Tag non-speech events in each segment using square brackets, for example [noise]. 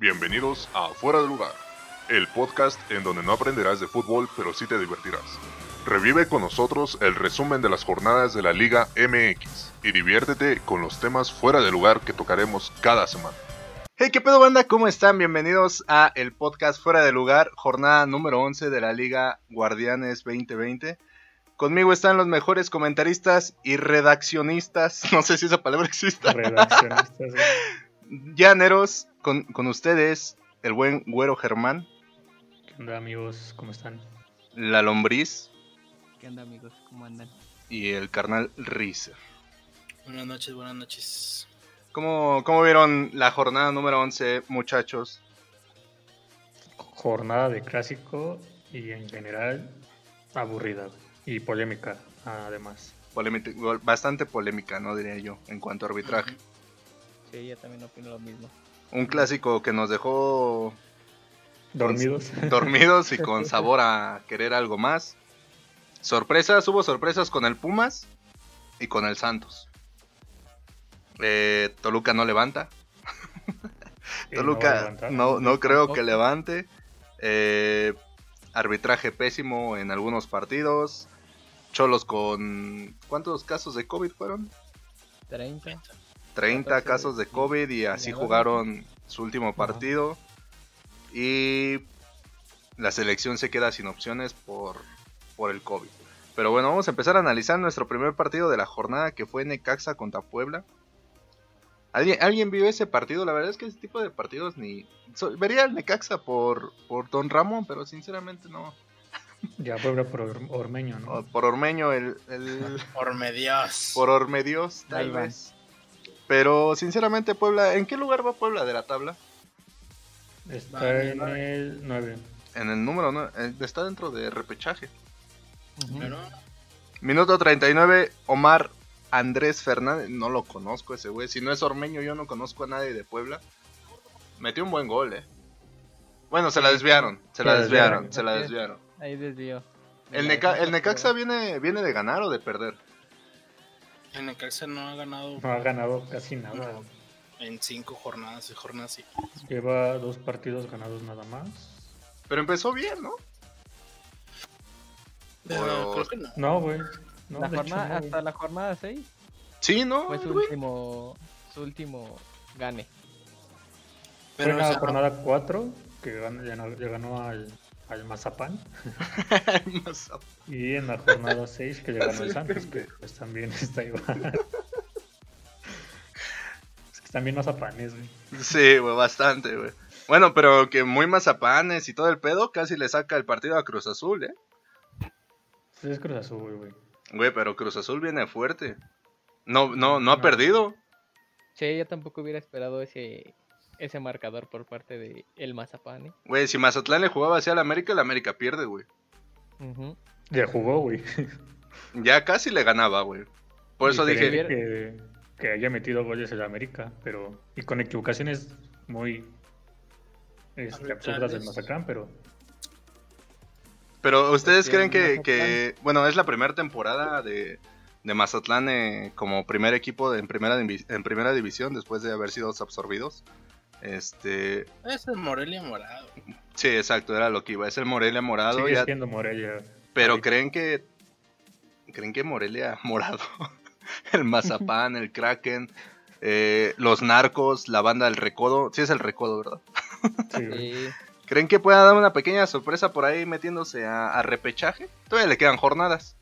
Bienvenidos a Fuera de Lugar, el podcast en donde no aprenderás de fútbol, pero sí te divertirás. Revive con nosotros el resumen de las jornadas de la Liga MX y diviértete con los temas fuera de lugar que tocaremos cada semana. Hey, ¿qué pedo banda? ¿Cómo están? Bienvenidos a el podcast Fuera de Lugar, jornada número 11 de la Liga Guardianes 2020. Conmigo están los mejores comentaristas y redaccionistas, [laughs] no sé si esa palabra existe. Redaccionistas. [laughs] Llaneros, con, con ustedes, el buen Güero Germán, ¿Qué onda amigos? ¿Cómo están? la Lombriz ¿Qué onda amigos? ¿Cómo andan? y el carnal Rizer. Buenas noches, buenas noches. ¿Cómo, ¿Cómo vieron la jornada número 11, muchachos? Jornada de clásico y en general aburrida y polémica además. Polémica- bastante polémica, ¿no? Diría yo, en cuanto a arbitraje. Sí, yo también opino lo mismo. Un clásico que nos dejó Dormidos. dormidos y [laughs] con sabor a querer algo más. Sorpresas, hubo sorpresas con el Pumas y con el Santos. Eh, Toluca no levanta. [laughs] Toluca no, no creo que levante. Eh, arbitraje pésimo en algunos partidos. Cholos con... ¿Cuántos casos de COVID fueron? 30. 30 14 casos de. COVID y así jugaron su último partido. Y la selección se queda sin opciones por, por el COVID. Pero bueno, vamos a empezar a analizar nuestro primer partido de la jornada que fue Necaxa contra Puebla. ¿Alguien, ¿Alguien vio ese partido? La verdad es que ese tipo de partidos ni... so- vería el Necaxa por, por Don Ramón, pero sinceramente no. Ya Puebla por Or- Ormeño, ¿no? O Por Ormeño, el, el, Orme Dios. por Ormedios, tal vez. Pero sinceramente Puebla, ¿en qué lugar va Puebla de la tabla? Está Vale, en vale. el 9. En el número, ¿no? Eh, Está dentro de repechaje. Ujú. Pero, Minuto 39, Omar Andrés Fernández. No lo conozco ese güey. Si no es ormeño, yo no conozco a nadie de Puebla. Metió un buen gol, eh. Bueno, se la desviaron. Se la desviaron. desviaron. Se la desviaron. Ahí desvío. El, Neca- el Necaxa viene, viene de ganar o de perder. El Necaxa no ha ganado No ha ganado casi nada. No. en cinco jornadas, seis jornadas sí. Lleva dos partidos ganados nada más. Pero empezó bien, ¿no? Pero creo que no. No, güey. No, la de hecho, jornada, no, güey. hasta la jornada 6 Sí, ¿no? fue su güey? último, su último gane. Fue Pero en o la sea, jornada 4 que ganó, le ganó al, al [laughs] Mazapán. Y en la jornada 6 que le ganó el Santos, que pues también está igual. [laughs] Es que también Mazapanes, güey. Sí, güey, bastante, güey. Bueno, pero que muy mazapanes y todo el pedo casi le saca el partido a Cruz Azul, ¿eh? Pues es Cruz Azul, güey. Güey, pero Cruz Azul viene fuerte. No, no, no ha No. perdido. Sí, yo tampoco hubiera esperado ese ese marcador por parte de el Mazapán. ¿eh? Güey, si Mazatlán le jugaba hacia el América, el América pierde, güey. Ya jugó, güey. Ya casi le ganaba, güey. Por eso dije, que, que haya metido goles en la América, pero. Y con equivocaciones muy. Este, absurdas del. Mazatlán, pero. pero ustedes creen que, que- bueno, es la primera temporada de, de Mazatlán eh, como primer equipo de- en, primera en primera división después de haber sido absorbidos. Este, es el Morelia morado. sí, exacto, era lo que iba. Es el Morelia morado, Sigue ya- siendo Morelia. pero ahorita. creen que creen que Morelia morado, [laughs] el Mazapán, el Kraken, eh, los narcos, la banda del Recodo, sí es el Recodo, ¿verdad? Sí, ¿Creen que pueda dar una pequeña sorpresa por ahí metiéndose a, a repechaje? Todavía le quedan jornadas.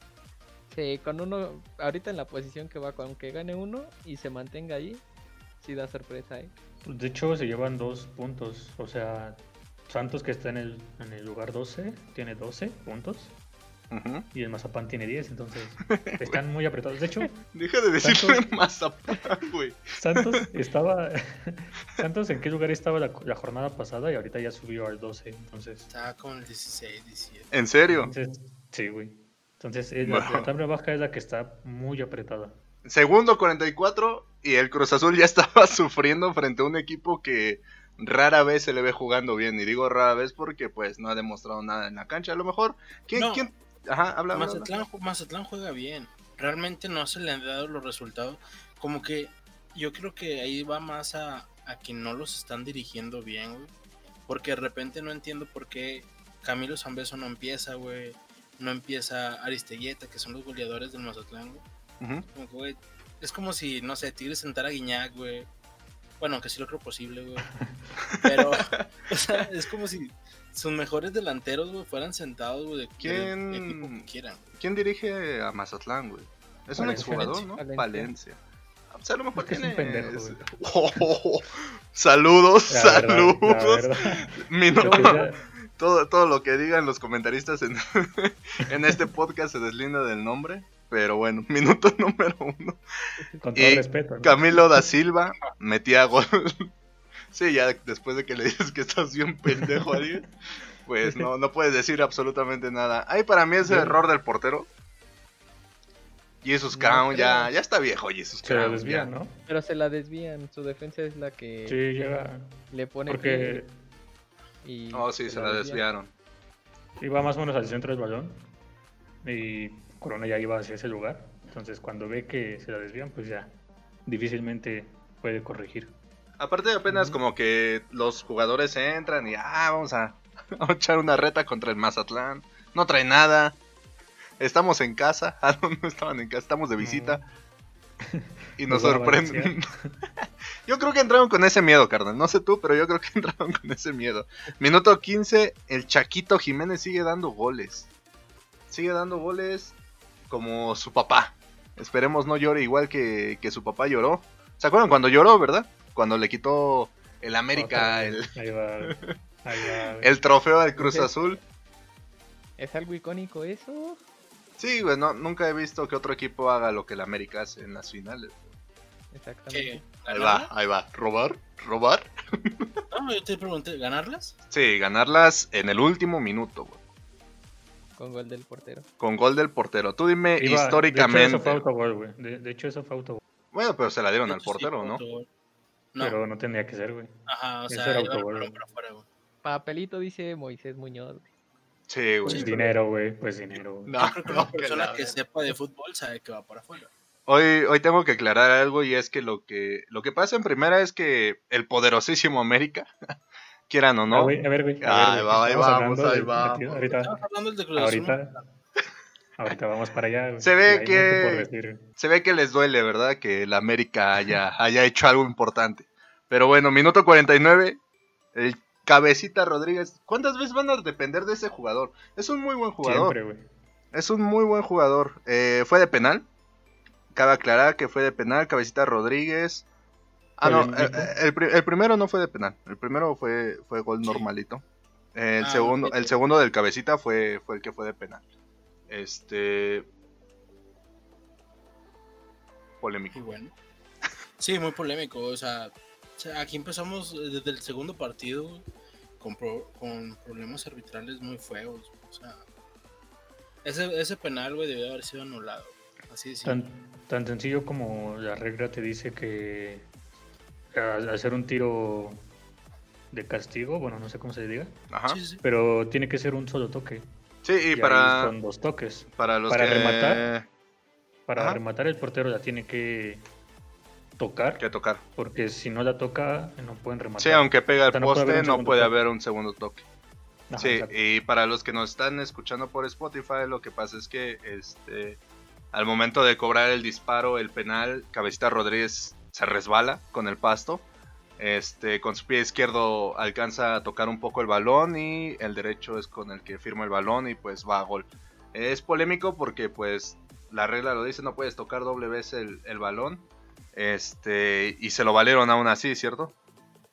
sí, con uno, ahorita en la posición que va, con que gane uno y se mantenga ahí, sí da sorpresa, ¿eh? Pues, De hecho, se llevan dos puntos. O sea, Santos, que está en el, en el lugar 12, tiene 12 puntos. Y el Mazapán tiene 10, entonces [laughs] están muy apretados. De hecho, Deja de decirme Santos- [laughs] Mazapán, güey. Santos [laughs] estaba. Santos, ¿en qué lugar estaba la, la jornada pasada? Y ahorita ya subió al 12. Entonces, Estaba como el 16, 17. ¿En serio? entonces sí, güey. Entonces, eh, la, la tabla baja es la que está muy apretada. Segundo 44 y el Cruz Azul ya [laughs] estaba sufriendo frente a un equipo que rara vez se le ve jugando bien. Y digo rara vez porque pues no ha demostrado nada en la cancha. A lo mejor... ¿Quién? No. quién? Ajá, habla. Mazatlán, Mazatlán juega bien. Realmente no se le han dado los resultados. Como que yo creo que ahí va más a, a que no los están dirigiendo bien, güey. Porque de repente no entiendo por qué Camilo Zambeso no empieza, güey. No empieza Aristeguieta, que son los goleadores del Mazatlán, güey. Ujú. Como que, güey, es como si, no sé, Tigres sentara a Guiñac, güey. Bueno, que sí lo creo posible, güey. Pero, [laughs] o sea, es como si sus mejores delanteros, güey, fueran sentados, güey, de ¿Quién? del equipo que quieran. ¿Quién dirige a Mazatlán, güey? Es un exjugador, ¿no? Valencia. Valencia. O sea, a lo mejor Es tiene... un pendejo, güey. [laughs] Oh, saludos, La verdad, la saludos. verdad. Ya- todo, todo lo que digan los comentaristas en, [laughs] en este podcast se deslinda del nombre. Pero bueno, [laughs] minuto número uno. con todo Y respeto. ¿no? Camilo da Silva metía gol. [laughs] Sí, ya después de que le dices que estás bien pendejo a alguien, pues no, no puedes decir absolutamente nada. Ahí para mí es el error del portero. Jesus No Crown, ya, ya está viejo Jesus Se la Crown. desvían, ya. ¿no? Pero se la desvían. Su defensa es la que Sí, llega. le pone Porque y Oh, sí, se la desviaron. iba más o menos al centro del balón. Y Corona ya iba hacia ese lugar. Entonces, cuando ve que se la desvían, pues ya difícilmente puede corregir. Aparte apenas como que los jugadores entran y ah, vamos a, [laughs] a echar una reta contra el Mazatlán. No trae nada. Estamos en casa. [laughs] Ah, no, no estaban en casa, estamos de visita. [laughs] Y nos Nos sorprenden. yo creo que entraron con ese miedo, carnal. No sé tú, pero yo creo que entraron con ese miedo. Minuto 15, el Chaquito Jiménez sigue dando goles. Sigue dando goles como su papá. Esperemos no llore igual que, que su papá lloró. ¿Se acuerdan cuando lloró, verdad? Cuando le quitó el América el, vez. Ahí va. Ahí va. [laughs] el trofeo al Cruz Azul. ¿Es algo icónico eso? Sí, güey, no, nunca he visto que otro equipo haga lo que el América hace en las finales. Exactamente. ¿Qué? Ahí va, ahí va. ¿Robar? ¿Robar? No, yo te pregunté, ¿ganarlas? Sí, ganarlas en el último minuto, güey. Con gol del portero. Con gol del portero. Tú dime Iba- De hecho, históricamente. eso fue autogol, güey. De, de hecho, eso fue autogol. Bueno, pero se la dieron al sí, portero, ¿no? Pero no tendría que ser, güey. ajá, o eso sea, era autogol. Papelito dice Moisés Muñoz. güey. Sí, Pues güey. dinero, güey. Pues dinero. güey. No, Yo creo que una no, que persona la que sepa de fútbol sabe que va para afuera. Hoy, hoy tengo que aclarar algo y es que lo que lo que pasa en primera es que el poderosísimo América, [laughs] quieran o Ah, no, güey, a ver, güey. Ah, ahí va, ahí vamos, ahí partido. Ahorita, Estamos hablando del de Cruz Azul. ahorita, ahorita vamos para allá. güey. Se ve que- decir, se ve que les duele, ¿verdad? Que el América haya, [laughs] haya hecho algo importante. Pero bueno, minuto 49, el cabecita Rodríguez. ¿Cuántas veces van a depender de ese jugador? Es un muy buen jugador. Siempre, güey. Es un muy buen jugador. Eh, fue de penal. Cabe aclarar que fue de penal, cabecita Rodríguez. Ah, no, Polémico. eh, el, el primero no fue de penal. El primero fue, fue gol Sí. normalito. El Ah, segundo, el segundo del cabecita fue, fue el que fue de penal. Este. Polémico. Y bueno. [laughs] Sí, muy polémico. O sea, aquí empezamos eh, desde el segundo partido con, pro- con problemas arbitrales muy feos. O sea, ese, ese penal, güey, debió haber sido anulado. Así de. Tan, tan sencillo como la regla te dice que a- hacer un tiro de castigo, bueno, no sé cómo se diga, Ajá. Sí, sí, sí. pero tiene que ser un solo toque. Sí, y, para, son dos toques. para los para que, rematar. Para Ajá. rematar el portero la tiene que tocar, que tocar. porque si no la toca no pueden rematar. Sí, aunque pega el O sea, no puede haber poste, un no segundo puede haber un segundo toque. Ajá, Sí, exacto. y para los que nos están escuchando por Spotify, lo que pasa es que este al momento de cobrar el disparo, el penal, Cabecita Rodríguez se resbala con el pasto. Este, con su pie izquierdo alcanza a tocar un poco el balón y el derecho es con el que firma el balón y pues va a gol. Es polémico porque pues la regla lo dice, no puedes tocar doble vez el, el balón. Este, y se lo valieron aún así, ¿cierto?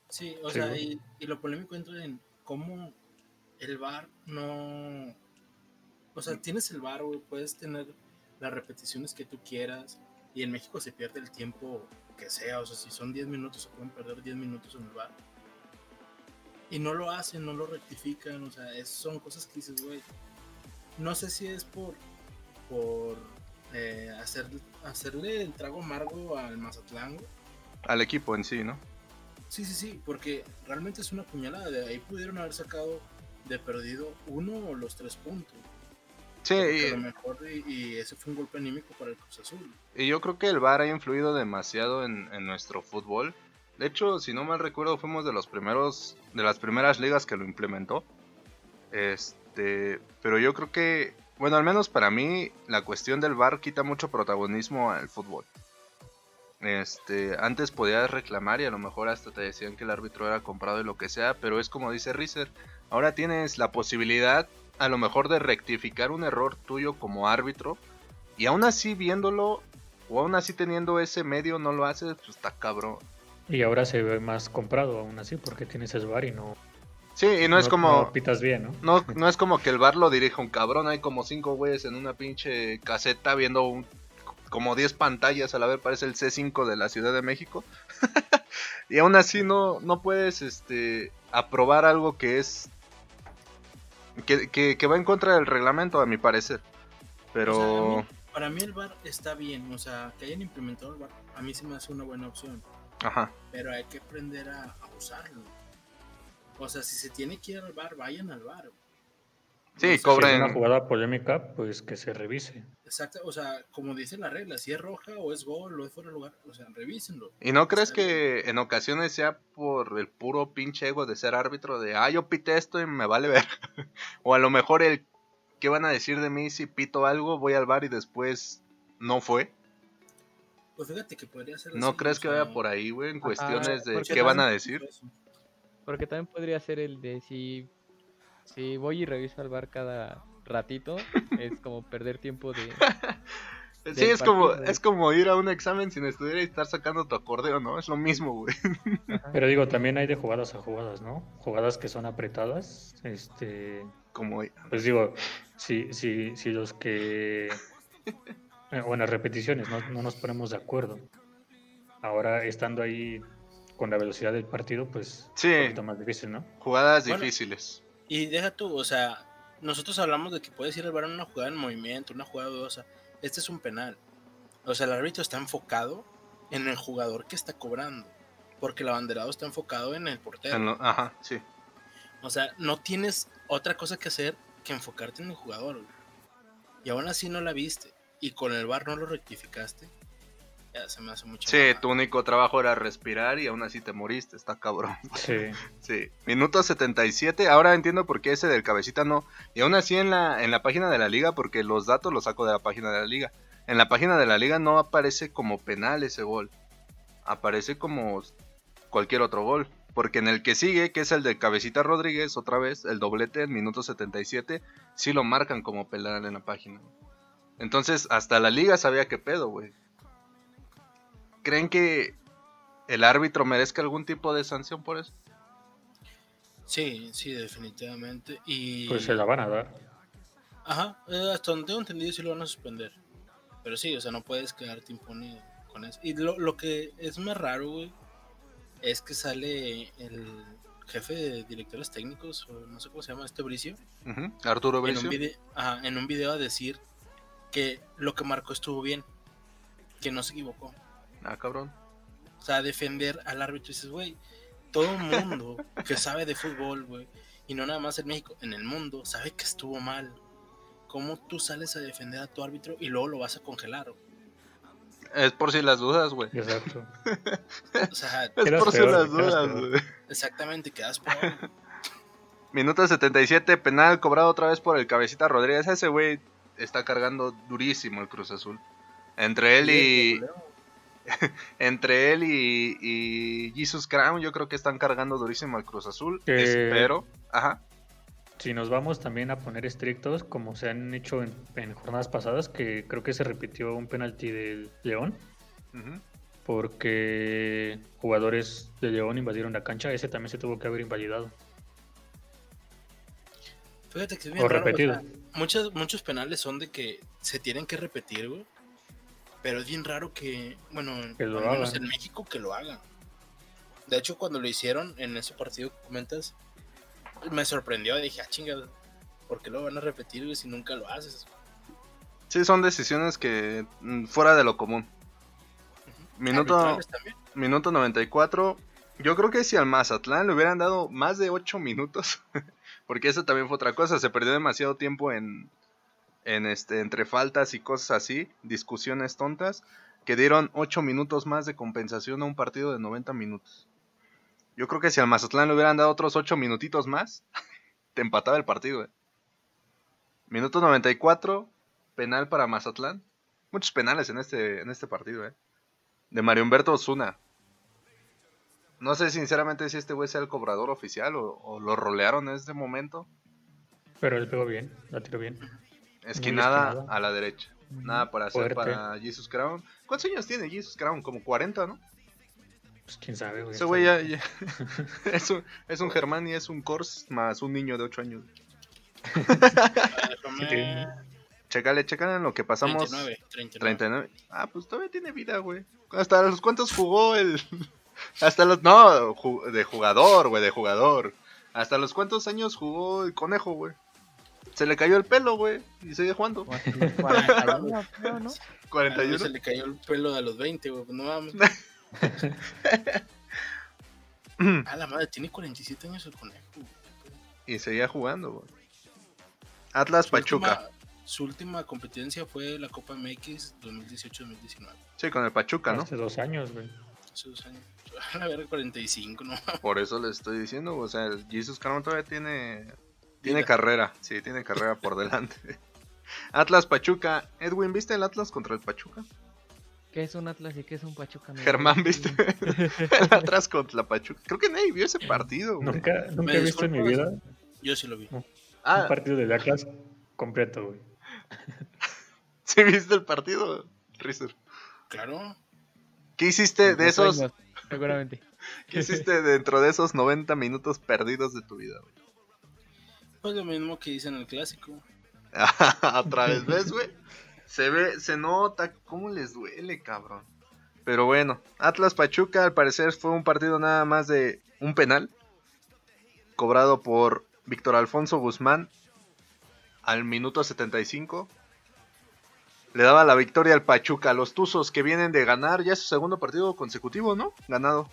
Sí, o Sí, sea, y, y lo polémico entra en cómo el VAR no... O sea, tienes el VAR, güey, puedes tener las repeticiones que tú quieras y en México se pierde el tiempo que sea, o sea, si son 10 minutos se pueden perder 10 minutos en el VAR. Y no lo hacen, no lo rectifican, o sea, es- son cosas que dices, güey, no sé si es por, por eh, hacer, hacerle el trago amargo al Mazatlán, güey, Al equipo en sí, ¿no? Sí, sí, sí, porque realmente es una puñalada. De ahí pudieron haber sacado de perdido uno o los tres puntos. Sí, y- a lo mejor, y, y ese fue un golpe anímico para el Cruz Azul. Y yo creo que el VAR ha influido demasiado en, en nuestro fútbol. De hecho, si no mal recuerdo, fuimos de los primeros, de las primeras ligas que lo implementó. Este, pero yo creo que, bueno, al menos para mí, la cuestión del VAR quita mucho protagonismo al fútbol. Este, antes podías reclamar y a lo mejor hasta te decían que el árbitro era comprado y lo que sea, pero es como dice Rizer, ahora tienes la posibilidad a lo mejor de rectificar un error tuyo como árbitro y aún así viéndolo o aún así teniendo ese medio no lo haces, pues está cabrón. Y ahora se ve más comprado aún así porque tienes el bar y no, Sí, y no, es como no pitas bien, ¿no? no, [laughs] no es como que el bar lo dirija un cabrón, hay como cinco güeyes en una pinche caseta viendo un, como 10 pantallas a la vez, parece el C5 de la Ciudad de México. [laughs] y aún así no, no puedes este aprobar algo que es que, que, que va en contra del reglamento, a mi parecer. Pero O sea, a mí- para mí el VAR está bien, o sea, que hayan implementado el VAR, a mí se me hace una buena opción, ajá. pero hay que aprender a, a usarlo. O sea, si se tiene que ir al VAR, vayan al VAR. Sí, sea, Si es una jugada polémica, pues que se revise. Exacto, o sea, como dice la regla, si es roja o es gol o es fuera de lugar, o sea, revísenlo. ¿Y no crees que en ocasiones sea por el puro pinche ego de ser árbitro de, ah, yo pité esto y me vale ver? [laughs] o a lo mejor el, ¿qué van a decir de mí si pito algo? Voy al bar y después no fue. Pues fíjate que podría ser ¿No así, crees que sea, vaya por ahí, güey? En cuestiones de qué van a decir. Porque también podría ser el de si, si voy y reviso al bar cada ratito, es como perder tiempo de... [laughs] Sí, es como, es como ir a un examen sin estudiar y estar sacando tu acordeón, ¿no? Es lo mismo, güey. Pero digo, también hay de jugadas a jugadas, ¿no? Jugadas que son apretadas, este, Como, pues digo, si, si, si los que, eh, o en las repeticiones no, no nos ponemos de acuerdo, ahora estando ahí con la velocidad del partido, pues Sí. un poquito más difícil, ¿no? jugadas Bueno. difíciles. Y deja tú, o sea, nosotros hablamos de que puedes ir al bar en una jugada en movimiento, una jugada dudosa. Este es un penal. O sea, el árbitro está enfocado en el jugador que está cobrando. Porque el abanderado está enfocado en el portero. En lo- Ajá, sí. O sea, no tienes otra cosa que hacer que enfocarte en el jugador. güey. Y aún así no la viste. Y con el bar no lo rectificaste. Ya se me hace mucho. Sí, tu único trabajo era respirar y aún así te moriste, está cabrón. Sí. [laughs] Sí, minuto 77. Ahora entiendo por qué ese del cabecita no. Y aún así en la, en la página de la liga, porque los datos los saco de la página de la liga. En la página de la liga no aparece como penal ese gol. Aparece como cualquier otro gol. Porque en el que sigue, que es el de Cabecita Rodríguez, otra vez, el doblete en minuto 77, sí lo marcan como penal en la página. Entonces, hasta la liga sabía qué pedo, güey. ¿Creen que el árbitro merezca algún tipo de sanción por eso? Sí, sí, definitivamente. Y. Pues se la van a dar. Ajá, eh, hasta donde tengo entendido sí lo van a suspender. Pero sí, o sea, no puedes quedarte impune con eso. Y lo, lo que es más raro, güey, es que sale el jefe de directores técnicos, o no sé cómo se llama, este Bricio, Arturo en un, Bricio. vide- ajá, en un video a decir que lo que marcó estuvo bien, que no se equivocó. Ah, cabrón. O sea, defender al árbitro y dices, güey, todo el mundo que sabe de fútbol, güey, y no nada más en México, en el mundo, sabe que estuvo mal. ¿Cómo tú sales a defender a tu árbitro y luego lo vas a congelar? güey? Es por si las dudas, güey. Exacto. [laughs] O sea, Es por si peor, las dudas, güey. exactamente, quedas peor. [laughs] Minuto 77, penal cobrado otra vez por el cabecita Rodríguez. Ese güey está cargando durísimo el Cruz Azul. Entre él y. [laughs] Entre él y, y Jesus Crown, yo creo que están cargando durísimo al Cruz Azul. Que- Espero. Ajá. Si nos vamos también a poner estrictos, como se han hecho en, en jornadas pasadas, que creo que se repitió un penalti del León, porque jugadores de León invadieron la cancha, ese también se tuvo que haber invalidado. Fíjate que es bien O raro, o repetido. sea, muchos, muchos penales son de que se tienen que repetir, güey. Pero es bien raro que, bueno, Que lo al menos hagan. en México que lo hagan. De hecho, cuando lo hicieron en ese partido que comentas, me sorprendió. Dije, ah, chingada, ¿por qué lo van a repetir, si nunca lo haces? Sí, son decisiones que. mm, fuera de lo común. Minuto, Arbitrales también. minuto 94. Yo creo que si al Mazatlán le hubieran dado más de 8 minutos, [laughs] porque eso también fue otra cosa, se perdió demasiado tiempo en, en este entre faltas y cosas así, discusiones tontas. que dieron 8 minutos más de compensación a un partido de 90 minutos. Yo creo que si al Mazatlán le hubieran dado otros 8 minutitos más, [laughs] te empataba el partido. eh. Minuto 94, penal para Mazatlán. Muchos penales en este, en este partido, eh. De Mario Humberto Osuna. No sé sinceramente si este güey sea el cobrador oficial o, o lo rolearon en este momento. Pero él pegó bien, la tiró bien. Esquinada esquinada. a la derecha. Nada para hacer Fuerte. para Jesus Crown. ¿Cuántos años tiene Jesus Crown? Como 40, ¿no? Pues quién sabe, güey. Ese güey ya, ya- [laughs] es, un, es un Germán y es un Kors más un niño de 8 años. [laughs] Sí, tiene- Chécale, chécale en lo que pasamos. 39, 39. 39. Ah, pues todavía tiene vida, güey. ¿Hasta los cuántos jugó el...? [laughs] Hasta los... No, ju- de jugador, güey, de jugador. ¿Hasta los cuántos años jugó el conejo, güey? Se le cayó el pelo, güey, y sigue jugando. Como hasta los 41, creo, ¿no? A mí 41. se le cayó el pelo a los 20, güey. pues No mames. [laughs] A la madre, tiene 47 años el conejo. güey. Y seguía jugando, güey. Atlas Su Pachuca. última- su última competencia fue la Copa MX 2018-2019. Sí, con el Pachuca, ¿no? Hace dos años, güey. Hace dos años. [laughs] A ver, 45, ¿no? Por eso le estoy diciendo, o sea, el Jesus Crown todavía tiene tiene carrera, sí, tiene carrera por delante. [laughs] Atlas Pachuca, Edwin, ¿viste el Atlas contra el Pachuca? ¿Qué es un Atlas y qué es un Pachuca? Germán, ¿viste? [laughs] el Atlas contra la Pachuca. Creo que nadie vio ese partido, güey. Nunca, nunca he visto en mi vida. Yo sí lo vi. un Ah, partido de Atlas completo, güey. [laughs] ¿sí viste el partido, Rizer? Claro. ¿Qué hiciste de esos seguramente. qué hiciste dentro de esos 90 minutos perdidos de tu vida, güey? Pues lo mismo que hice en el clásico. [laughs] Otra vez, ¿ves, güey? Se ve, se nota cómo les duele, cabrón. Pero bueno, Atlas Pachuca al parecer fue un partido nada más de un penal cobrado por Víctor Alfonso Guzmán al minuto 75. Le daba la victoria al Pachuca, a los Tuzos que vienen de ganar ya su segundo partido consecutivo, ¿no? Ganado.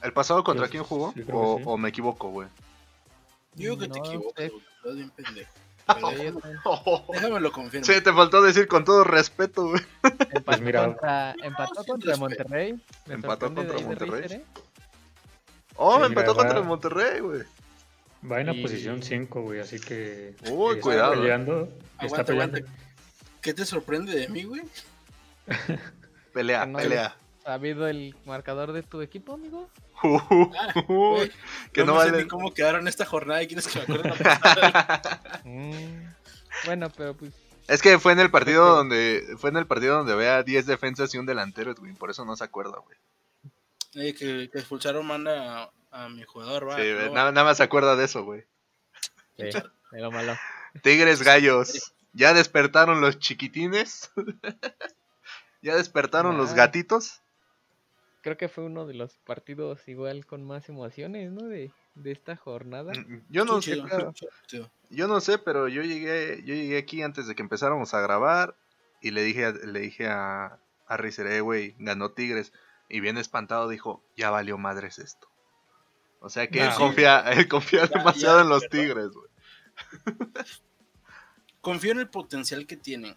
¿El pasado contra quién jugó? sí, o, sí. o me equivoco, güey? Yo creo que te No equivocas, sé. güey. Estás bien pendejo. [laughs] Pero [laughs] déjame lo confirmo. Sí, te faltó decir con todo respeto, güey. Empató mira. contra, empató contra. Monterrey. Me Empató contra Monterrey. Richter, ¿eh? Oh, Sí, empató mira, contra va- el Monterrey, güey. Va en la Y- posición 5, güey, así que. Uy, está cuidado, eh. Peleando, está Aguanta, peleando. aguanta. ¿Qué te sorprende de mí, güey? [laughs] Pelea, no pelea. ¿Sabido el marcador de tu equipo, amigo? Uy, güey, que no, sé vale. ni cómo quedaron esta jornada y quieres que me acuerde la. [laughs] Mm, Bueno, pero pues Es que fue en el partido donde fue en el partido donde había 10 defensas y un delantero, güey, por eso no se acuerda, güey. Eh, que, que expulsaron manda a, a mi jugador, va. Sí, no, nada, nada más se acuerda de eso, güey. sí, de lo malo. Tigres Gallos. ¿Ya despertaron los chiquitines? [laughs] ¿Ya despertaron los gatitos? Creo que fue uno de los partidos igual con más emociones, ¿no? De, de esta jornada. Mm, Yo no sé, yo no sé, pero yo llegué, yo llegué aquí antes de que empezáramos a grabar y le dije, a- le dije a, a Rizer, eh, güey, ganó Tigres. Y bien espantado dijo, ya valió madres esto. O sea que él Nah. confía, él confía Ya, demasiado ya, en los. Tigres, güey. Confío en el potencial que tienen.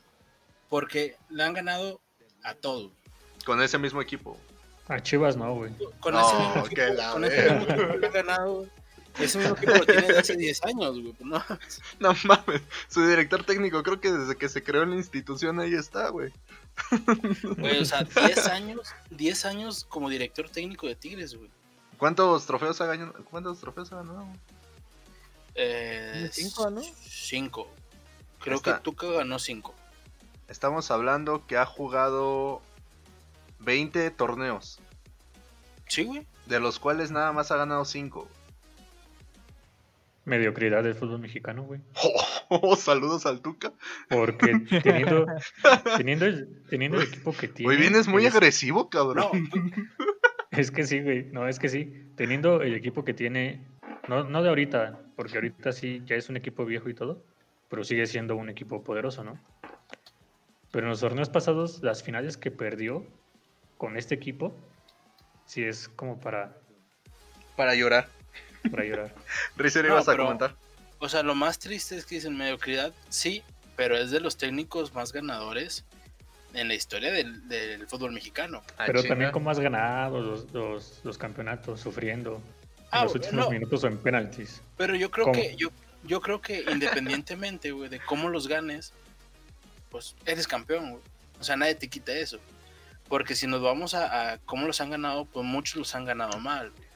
Porque le han ganado a todos. Con ese mismo equipo. A Chivas no, güey. Con No, ese mismo que equipo, la con ese mismo equipo le han ganado. güey. Ese mismo equipo lo tiene desde hace 10 años, güey. pues no. [laughs] No mames, su director técnico creo que desde que se creó la institución ahí está, güey. Güey, o sea, 10 años, 10 años como director técnico de Tigres, güey. ¿Cuántos trofeos ha ganado? ¿Cuántos trofeos ha ganado? Eh, Cinco, ¿no? 5. Creo Está- que Tuca ganó 5. Estamos hablando que ha jugado 20 torneos, Sí, güey. de los cuales nada más ha ganado 5. Mediocridad del fútbol mexicano, güey. [laughs] saludos al Tuca. Porque teniendo, [laughs] teniendo, el, teniendo el equipo que tiene. Hoy vienes muy es- agresivo, cabrón. No, [laughs] Es que sí, güey. No, es que sí. Teniendo el equipo que tiene. No, no de ahorita, porque ahorita sí ya es un equipo viejo y todo. Pero sigue siendo un equipo poderoso, ¿no? Pero en los torneos pasados, las finales que perdió con este equipo, sí es como para, Para llorar. para llorar. [laughs] Rizer, No, ibas a pero- comentar. o sea, lo más triste es que dicen mediocridad, sí, pero es de los técnicos más ganadores en la historia del, del fútbol mexicano. Ah, Pero también cómo has ganado los, los, los campeonatos sufriendo Ah, en los últimos no. minutos o en penaltis. Pero yo creo ¿Cómo? que yo, yo creo que independientemente, güey, de cómo los ganes, pues eres campeón, güey. O sea, nadie te quita eso. Porque si nos vamos a, a cómo los han ganado, pues muchos los han ganado mal. güey.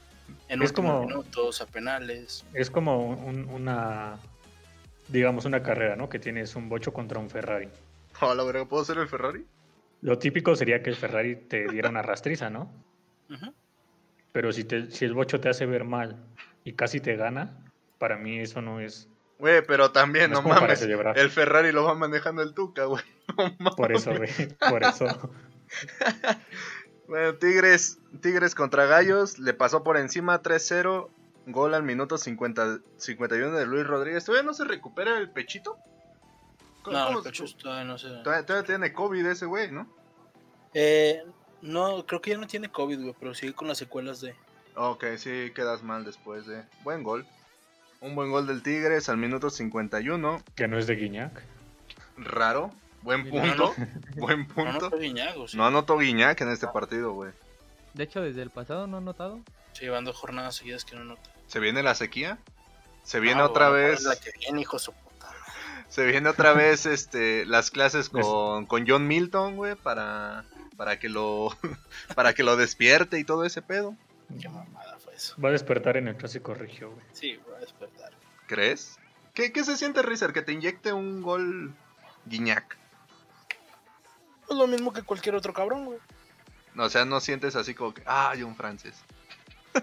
En Es como- minutos, a penales. Es como un- una, digamos, una carrera, ¿no? Que tienes un bocho contra un Ferrari. Oh, la verga, ¿puedo ser el Ferrari? Lo típico sería que el Ferrari te diera una rastriza, ¿no? [laughs] Pero si, te, si el bocho te hace ver mal y casi te gana, para mí eso no es Güey, pero también, No mames. El Ferrari lo va manejando el Tuca, güey. [laughs] No mames. por eso, güey. Por eso. [laughs] Bueno, Tigres, Tigres contra Gallos, le pasó por encima 3-0, gol al minuto 50, 51 de Luis Rodríguez. ¿Todavía no se recupera el pechito? ¿Cómo- No, cómo- el Pechos todavía no sé. todavía, todavía tiene COVID ese güey, ¿no? Eh, no, creo que ya no tiene COVID, güey, pero sigue con las secuelas de. Ok, sí, quedas mal después de... Buen gol. Un buen gol del Tigres al minuto 51. Que no es de Guiñac. Raro. Buen punto. [laughs] Buen no punto. sí. No anotó Guiñac en este partido, güey. De hecho, desde el pasado no han notado. Sí, van dos jornadas seguidas que no nota. ¿Se viene la sequía? Se viene No, otra vez... La que viene, hijo de su puta. madre. Se viene otra [laughs] vez este las clases con, con John Milton, güey, para para que lo [laughs] para que lo despierte y todo ese pedo. Qué mamada fue eso. Va a despertar en el clásico regio, güey. Sí, voy a despertar. ¿Crees? ¿Qué, qué se siente, Rizer? Que te inyecte un gol Guiñac. Es lo mismo que cualquier otro cabrón, güey. O sea, no sientes así como que, ah, hay un francés. [laughs]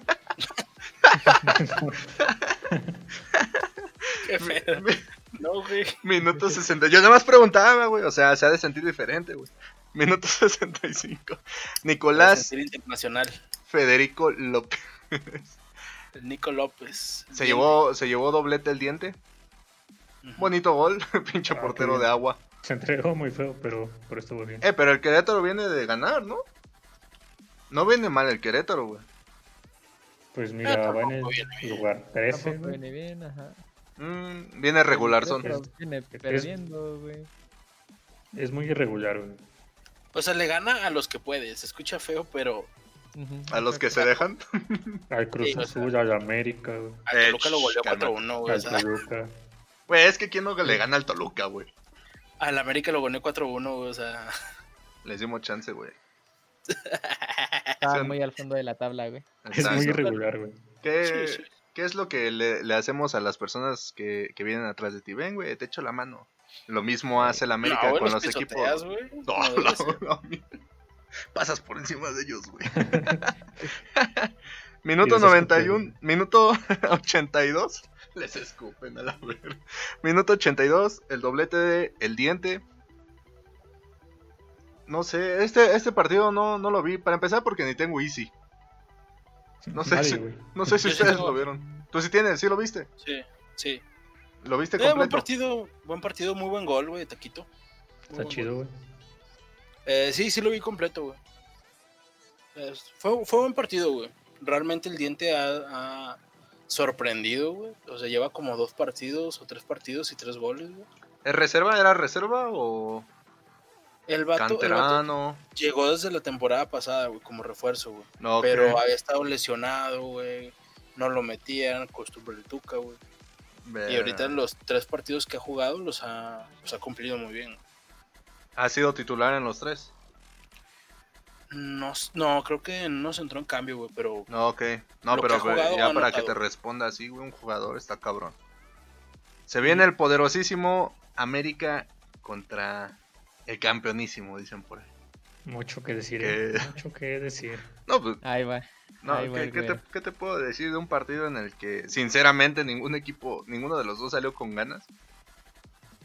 Qué feo. No, güey. Minuto 60. Yo nada más preguntaba, güey. O sea, se ha de sentir diferente, güey. Minuto [laughs] 65. Nicolás internacional. Federico López. Nico López. Se llevó, se llevó doblete el diente. Bonito gol. [laughs] Pinche Ah, portero de agua. Se entregó muy feo, pero, pero estuvo bien. Eh, pero el Querétaro viene de ganar, ¿no? No viene mal el Querétaro, güey. Pues mira, va en el lugar 13. Tampoco güey. viene bien, ajá. Mm, viene regular, son. Viene perdiendo, güey. Es muy irregular, güey. O sea, le gana a los que puede. Se escucha feo, pero A los que se dejan. [laughs] Al Cruz Sí, o sea- Azul, al América, güey. a Eh, Toluca lo goleó calma. 4-1, güey. O al Toluca. Güey, es que quién no le gana al Toluca, güey. Al América lo goleó 4-1, güey. O sea, Les dimos chance, güey. Estaba muy al fondo de la tabla, güey. Es muy irregular, güey. ¿Qué, Sí, sí. qué es lo que le, le hacemos a las personas que, que vienen atrás de ti? Ven, güey, te echo la mano. Lo mismo hace el América no, con los equipos. güey. No, no, Pasas por encima de ellos, güey. [laughs] Y minuto les 91, minuto 82. Les escupen a la verga. Minuto 82, el doblete de El Diente. No sé, este, este partido no, no lo vi. Para empezar, porque ni tengo Easy. No sé Nadie, si- güey. No sé si Yo sí ustedes lo vieron. Tú sí tienes, sí lo viste. Sí, sí. Lo viste Eh, buen completo. partido, buen partido, muy buen gol, güey, Taquito. Muy Está buen chido, güey. Eh, sí, sí lo vi completo, güey. Fue, fue buen partido, güey. Realmente el diente ha, ha sorprendido, güey. O sea, lleva como dos partidos o tres partidos y tres goles, güey. ¿Es reserva? ¿Era reserva o El vato, el vato llegó desde la temporada pasada, güey, como refuerzo, güey. No. Pero había estado lesionado, güey. No lo metían, costumbre del Tuca, güey. Y ahorita en los tres partidos que ha jugado los ha, los ha cumplido muy bien. Ha sido titular en los tres. No, no, creo que no se entró en cambio, güey, pero No, ok. No, que pero jugado ya para que te responda así, güey, un jugador está cabrón. Se viene el poderosísimo América contra el campeonísimo, dicen por ahí. Mucho que decir, ¿Qué? güey. [laughs] Mucho que decir. No, pues, Ahí va. no, Ahí ¿qué, te, qué te puedo decir de un partido en el que, sinceramente, ningún equipo, ninguno de los dos salió con ganas?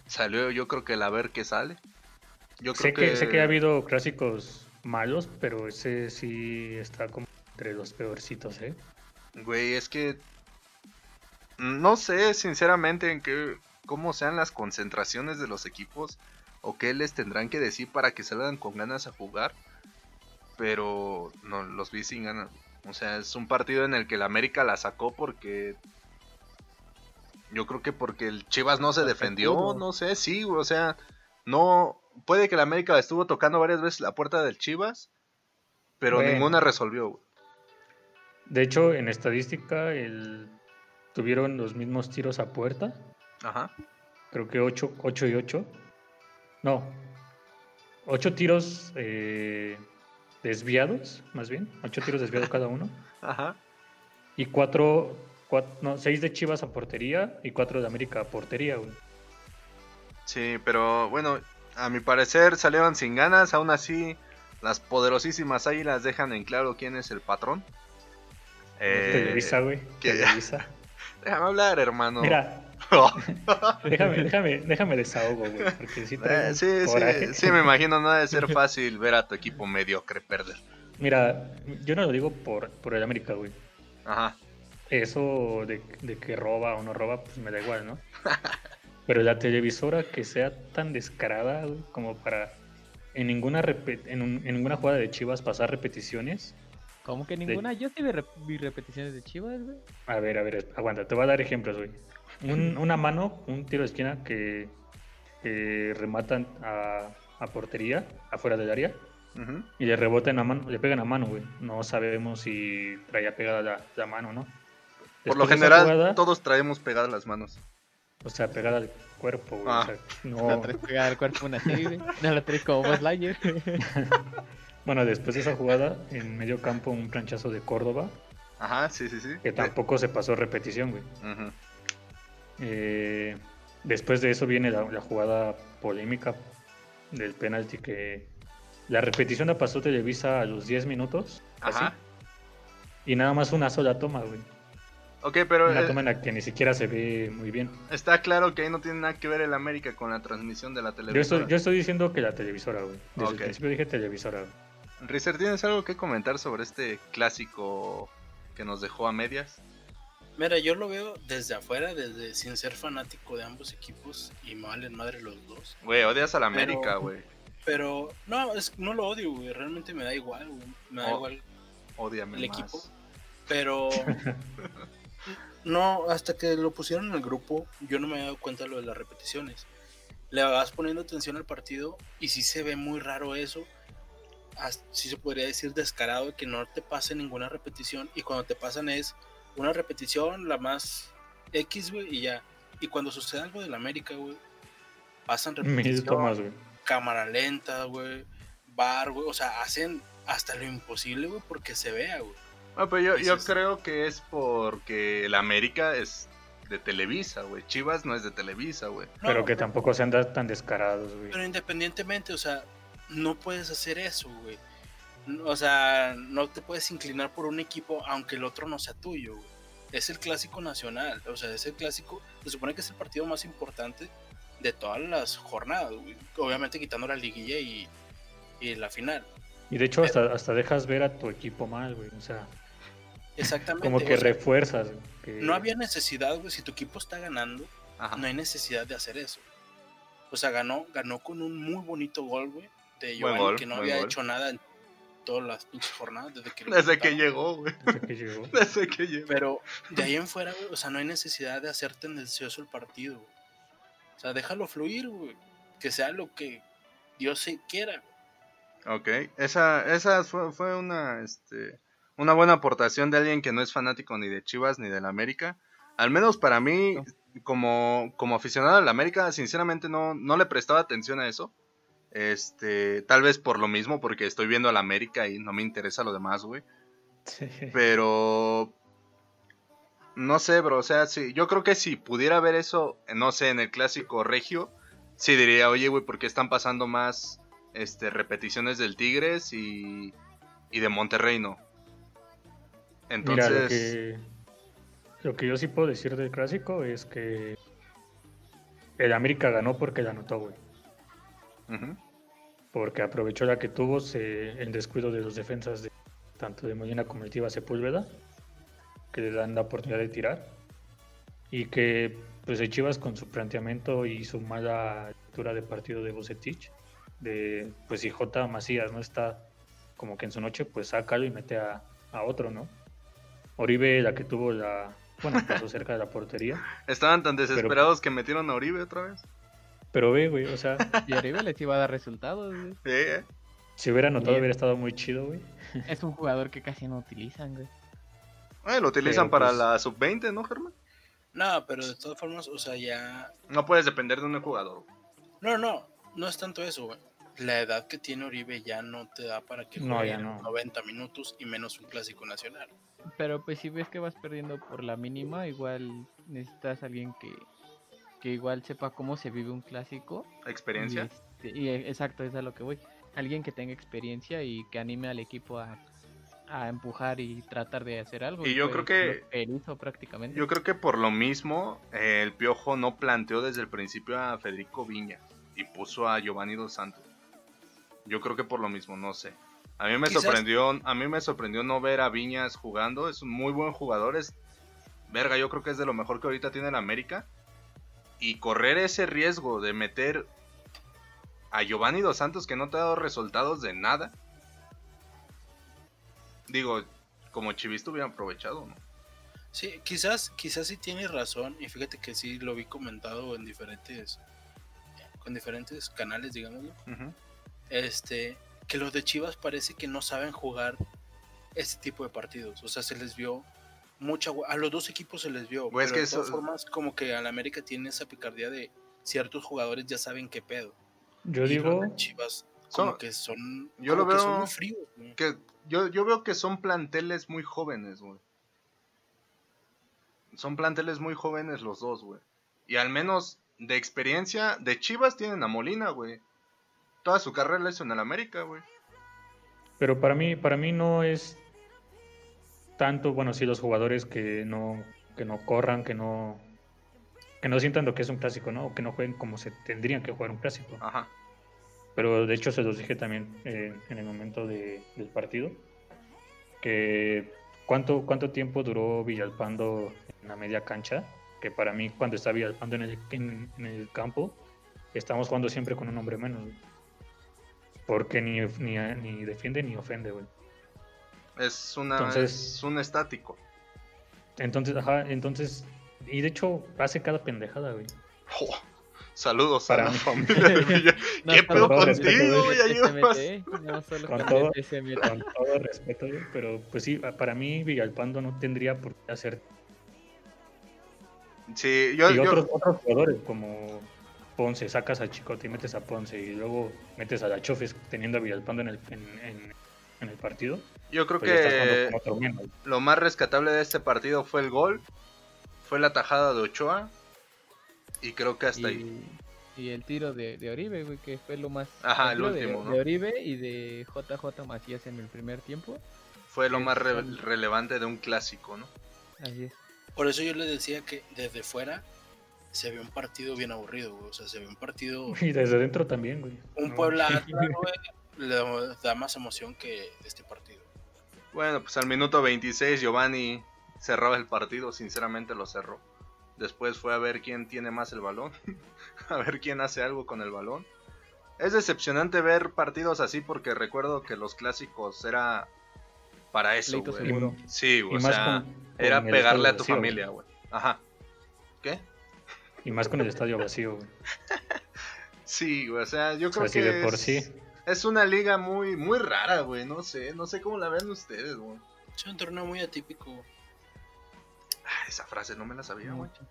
Salió, yo creo que el a ver qué sale. Yo creo Sé que... sé que ha habido clásicos malos, pero ese sí está como entre los peorcitos, ¿eh? Güey, es que no sé sinceramente en qué cómo sean las concentraciones de los equipos o qué les tendrán que decir para que salgan con ganas a jugar, pero no los vi sin ganas. O sea, es un partido en el que el América la sacó porque yo creo que porque el Chivas no se defendió, no sé, sí, o sea, no puede que la América estuvo tocando varias veces la puerta del Chivas, pero Bueno. ninguna resolvió, güey. De hecho, en estadística, el... tuvieron los mismos tiros a puerta. Ajá. Creo que 8, y 8. No. 8 tiros eh, desviados, más bien. 8 tiros desviados cada uno. [laughs] Ajá. Y 4, no, 6 de Chivas a portería y 4 de América a portería, güey. Sí, pero bueno, a mi parecer salieron sin ganas, aún así las poderosísimas águilas dejan en claro quién es el patrón. Eh, Televisa, güey. Televisa. [laughs] Déjame hablar, hermano. Mira, [laughs] déjame, déjame, déjame desahogo, güey. Porque sí Eh, sí, coraje. sí, sí, me imagino, no debe ser [laughs] fácil ver a tu equipo mediocre perder. Mira, yo no lo digo por, por el América, güey. Ajá. Eso de, de que roba o no roba, pues me da igual, ¿no? Pero la televisora que sea tan descarada, güey, como para en ninguna repe- en, un- en ninguna jugada de Chivas pasar repeticiones. ¿Cómo que ninguna? Yo sí vi, rep- vi repeticiones de Chivas, güey. A ver, a ver, aguanta, te voy a dar ejemplos, güey. Un- una mano, un tiro de esquina que, que rematan a, a portería, afuera del área, y le rebotan a mano, le pegan a mano, güey. No sabemos si traía pegada la, la mano, ¿no? Por lo general, jugada, todos traemos pegadas las manos. O sea, pegada al cuerpo, güey. Ah. O sea, La no... traes pegada al cuerpo una güey. No la traes como Buzz Lightyear. [laughs] Bueno, después de esa jugada, en medio campo, un planchazo de Córdoba, Ajá, sí, sí, sí. que tampoco se pasó repetición, güey. Ujú. Eh, después de eso viene la, la jugada polémica del penalti que la repetición la pasó Televisa a los 10 minutos, casi, Ajá. y nada más una sola toma, güey. Ok, pero Una eh, toma en la que ni siquiera se ve muy bien. está claro que ahí no tiene nada que ver el América con la transmisión de la Yo estoy, yo estoy diciendo que la televisora, güey. Desde el principio dije televisora. güey. Rizer, ¿tienes algo que comentar sobre este clásico que nos dejó a medias? Mira, yo lo veo desde afuera, desde sin ser fanático de ambos equipos y me valen madre los dos. Güey, odias a la Pero- América, güey. Pero no, es, no lo odio, güey. Realmente me da igual, güey. Me da igual. Odiame el más. equipo. Pero [laughs] no, hasta que lo pusieron en el grupo, yo no me he dado cuenta de lo de las repeticiones. Le vas poniendo atención al partido y sí se ve muy raro eso. Sí se podría decir descarado de que no te pase ninguna repetición y cuando te pasan es una repetición, la más X, güey, y ya. Y cuando sucede algo del América, güey, pasan repetición, tomas, güey. cámara lenta, güey, bar, güey, o sea, hacen hasta lo imposible, güey, porque se vea, güey. Ah, pero yo, yo creo que es porque el América es de Televisa, güey. Chivas no es de Televisa, güey. Pero No, que tampoco se andan tan descarados, güey. Pero independientemente, o sea, no puedes hacer eso, güey. O sea, no te puedes inclinar por un equipo aunque el otro no sea tuyo, güey. Es el clásico nacional, o sea, es el clásico, se supone que es el partido más importante de todas las jornadas, güey. Obviamente quitando la liguilla y, y la final. Y de hecho, hasta, hasta dejas ver a tu equipo mal, güey. O sea, Exactamente. como que o sea, refuerzas. que- no había necesidad, güey, si tu equipo está ganando, Ajá. no hay necesidad de hacer eso. O sea, ganó, ganó con un muy bonito gol, güey, de Giovanni, gol, que no había gol. hecho nada en todas las pinches jornadas desde que Desde que llegó, güey. desde que llegó. [laughs] Desde que llegó. Pero de ahí en fuera, güey, o sea, no hay necesidad de hacer tendencioso el partido, güey. O sea, déjalo fluir, güey. Que sea lo que Dios se quiera. Ok, esa, esa fue, fue una, este, una buena aportación de alguien que no es fanático ni de Chivas ni del América. Al menos para mí, No. como, como aficionado al América, sinceramente no, no le prestaba atención a eso. Este, tal vez por lo mismo, porque estoy viendo al América y no me interesa lo demás, güey. Sí. Pero no sé, bro, o sea, sí, yo creo que si pudiera ver eso, no sé, en el clásico regio, sí diría, oye, güey, ¿por qué están pasando más este, repeticiones del Tigres y, y de Monterrey, no? Mira, lo Entonces, que, lo que yo sí puedo decir del clásico es que el América ganó porque la anotó, güey. Porque aprovechó la que tuvo se- el descuido de los defensas de tanto de Molina como Tiva Sepúlveda, que le dan la oportunidad de tirar. Y que pues el Chivas con su planteamiento y su mala lectura de partido de Bucetich, de pues si J Macías no está como que en su noche, pues sácalo y mete a, a otro, ¿no? Oribe, la que tuvo la, bueno, pasó cerca de la portería. [laughs] estaban tan desesperados que metieron a Oribe otra vez. Pero ve, güey, o sea, Y arriba les iba a dar resultados, güey. Sí, eh. si hubiera anotado Bien. hubiera estado muy chido, güey. Es un jugador que casi no utilizan, güey. Eh, lo utilizan Pero, para pues- la sub-20, ¿no, Germán? No, pero de todas formas, o sea, ya. No puedes depender de un jugador. No, no, no es tanto eso, güey. La edad que tiene Oribe ya no te da para que No, juegue ya no. 90 minutos y menos un clásico nacional. Pero pues si ves que vas perdiendo por la mínima, igual necesitas alguien que, que igual sepa cómo se vive un clásico. Experiencia. Y, este- y, eh, exacto, es a lo que voy. Alguien que tenga experiencia y que anime al equipo a, a empujar y tratar de hacer algo. Y yo fue creo que- hizo prácticamente. Yo creo que por lo mismo, eh, el Piojo no planteó desde el principio a Federico Viña y puso a Giovanni Dos Santos. Yo creo que por lo mismo, no sé. A mí me Quizás- sorprendió, a mí me sorprendió no ver a Viñas jugando, es un muy buen jugador, es verga, yo creo que es de lo mejor que ahorita tiene el América y correr ese riesgo de meter a Giovanni Dos Santos que no te ha dado resultados de nada. Digo, como Chivista hubiera aprovechado, ¿no? Sí, quizás, quizás sí tienes razón. Y fíjate que sí lo vi comentado en diferentes. con diferentes canales, digámoslo. Este. Que los de Chivas parece que no saben jugar este tipo de partidos. O sea, se les vio mucha a los dos equipos se les vio. Pues pero que de todas eso- formas, como que al América tiene esa picardía de ciertos jugadores ya saben qué pedo. Yo Y digo, los de Chivas como Son- que son yo lo que son veo muy fríos, güey. que yo, yo veo que son planteles muy jóvenes, güey. Son planteles muy jóvenes los dos, güey. Y al menos de experiencia, de Chivas tienen a Molina, güey. Toda su carrera la hizo en el América, güey. pero para mí, para mí no es tanto, bueno, sí los jugadores que no, que no corran, que no, que no sientan lo que es un clásico, ¿no? O que no jueguen como se tendrían que jugar un clásico. Ajá. Pero de hecho se los dije también eh, en el momento de- del partido. Que cuánto, cuánto tiempo duró Villalpando en la media cancha. Que para mí cuando está Villalpando en el, en, en el campo, estamos jugando siempre con un hombre menos. Porque ni, ni, ni defiende ni ofende, güey. Es una Entonces- es un estático. Entonces, ajá, entonces... Y de hecho hace cada pendejada, güey. Saludos Para a la mí. familia de Villa. [laughs] No ¿Qué pedo contigo, güey? No Con con todo-. Con todo respeto, güey. Pero pues sí, para mí Villalpando no tendría por qué hacer Sí, yo, y yo- otros, otros jugadores como Ponce, sacas a Chicote y metes a Ponce y luego metes a la Chofes teniendo a Villalpando en el, en, en- en el partido, yo creo pues que otro lo más rescatable de este partido fue el gol, fue la tajada de Ochoa y creo que hasta ahí. Y, el tiro de, de Oribe, güey, que fue lo más. Ajá, el el tiro de- último, ¿no? De Oribe y de JJ Macías en el primer tiempo. Fue lo más re- relevante de un clásico, ¿no? Así es. Por eso yo les decía que desde fuera se ve un partido bien aburrido, güey. O sea, se ve un partido. [laughs] Y desde dentro también, güey. Un No. Puebla [laughs] Atlas, güey, le da- más emoción que este partido. Bueno, pues al minuto 26 Giovanni cerraba el partido, sinceramente lo cerró. Después fue a ver quién tiene más el balón, [laughs] a ver quién hace algo con el balón. Es decepcionante ver partidos así porque recuerdo que los clásicos era para eso, güey. Sí, o sea, con- con era pegarle a tu familia, güey. Ajá. ¿Qué? Y más con el estadio vacío, güey. [laughs] Sí, güey, o sea, yo O creo sea, que si de por es, sí. es una liga muy muy rara, güey, no sé, no sé cómo la ven ustedes, güey. Es un torneo muy atípico. Ah, esa frase no me la sabía, güey. Mucho.